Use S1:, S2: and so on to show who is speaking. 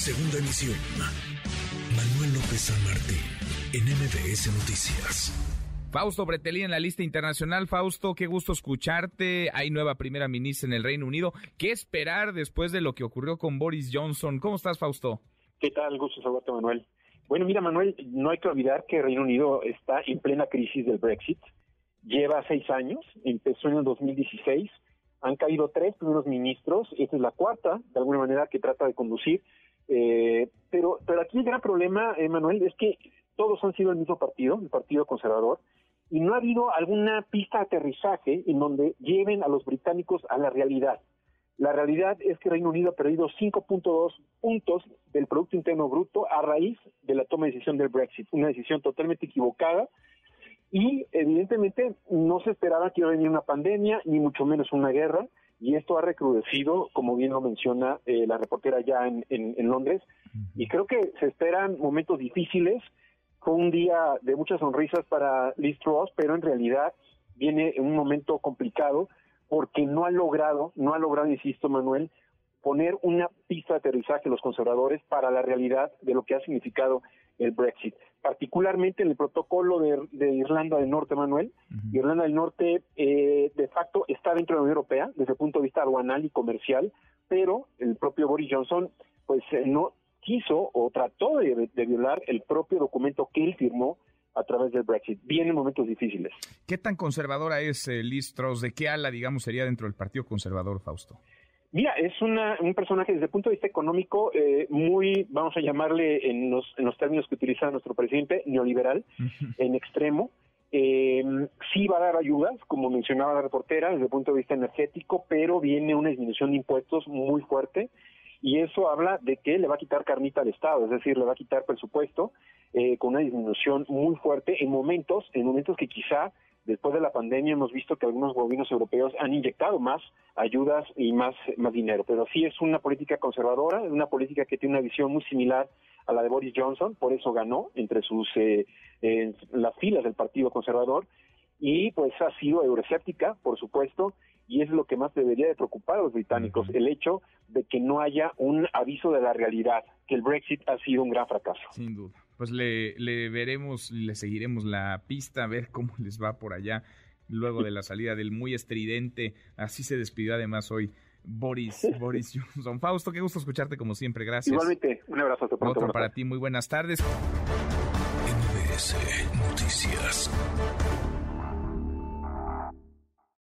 S1: Segunda emisión. Manuel López San Martín, en MBS Noticias.
S2: Fausto Bretelí en la lista internacional. Fausto, qué gusto escucharte. Hay nueva primera ministra en el Reino Unido. ¿Qué esperar después de lo que ocurrió con Boris Johnson? ¿Cómo estás, Fausto?
S3: ¿Qué tal? Gusto saludarte, Manuel. Bueno, mira, Manuel, no hay que olvidar que el Reino Unido está en plena crisis del Brexit. Lleva seis años, empezó en el 2016 han caído tres primeros ministros, esta es la cuarta, de alguna manera, que trata de conducir. Eh, pero, pero aquí el gran problema, Manuel, es que todos han sido el mismo partido, el Partido Conservador, y no ha habido alguna pista de aterrizaje en donde lleven a los británicos a la realidad. La realidad es que Reino Unido ha perdido 5.2 puntos del Producto Interno Bruto a raíz de la toma de decisión del Brexit, una decisión totalmente equivocada y evidentemente no se esperaba que iba a venir una pandemia, ni mucho menos una guerra, y esto ha recrudecido, como bien lo menciona eh, la reportera ya en, en, Londres, y creo que se esperan momentos difíciles. Fue un día de muchas sonrisas para Liz Truss, pero en realidad viene un momento complicado porque no ha logrado, no ha logrado, insisto, Manuel, poner una pista de aterrizaje los conservadores para la realidad de lo que ha significado el Brexit, particularmente en el protocolo de, Irlanda del Norte, Manuel. Irlanda del Norte, eh, de facto, está dentro de la Unión Europea desde el punto de vista aduanal y comercial, pero el propio Boris Johnson, pues, eh, no quiso o trató de, violar el propio documento que él firmó a través del Brexit. Vienen momentos difíciles.
S2: ¿Qué tan conservadora es eh, Liz Truss? ¿De qué ala, digamos, sería dentro del Partido Conservador, Fausto?
S3: Mira, es una, un personaje desde el punto de vista económico eh, muy, vamos a llamarle en los, en los términos que utiliza nuestro presidente, neoliberal, en extremo. Eh, sí va a dar ayudas, como mencionaba la reportera, desde el punto de vista energético, pero viene una disminución de impuestos muy fuerte y eso habla de que le va a quitar carnita al Estado, es decir, le va a quitar presupuesto eh, con una disminución muy fuerte en momentos, en momentos que quizá después de la pandemia hemos visto que algunos gobiernos europeos han inyectado más ayudas y más, más dinero, pero sí es una política conservadora, es una política que tiene una visión muy similar a la de Boris Johnson, por eso ganó entre sus eh, las filas del Partido Conservador. Y pues ha sido euroscéptica, por supuesto, y es lo que más debería de preocupar a los británicos, el hecho de que no haya un aviso de la realidad, que el Brexit ha sido un gran fracaso.
S2: Sin duda. Pues le, le veremos, le seguiremos la pista, a ver cómo les va por allá luego de la salida del muy estridente. Así se despidió además hoy Boris, Boris Johnson. Fausto, qué gusto escucharte como siempre, gracias.
S3: Igualmente, un abrazo.
S2: Otro para ti, muy buenas tardes.
S1: Noticias.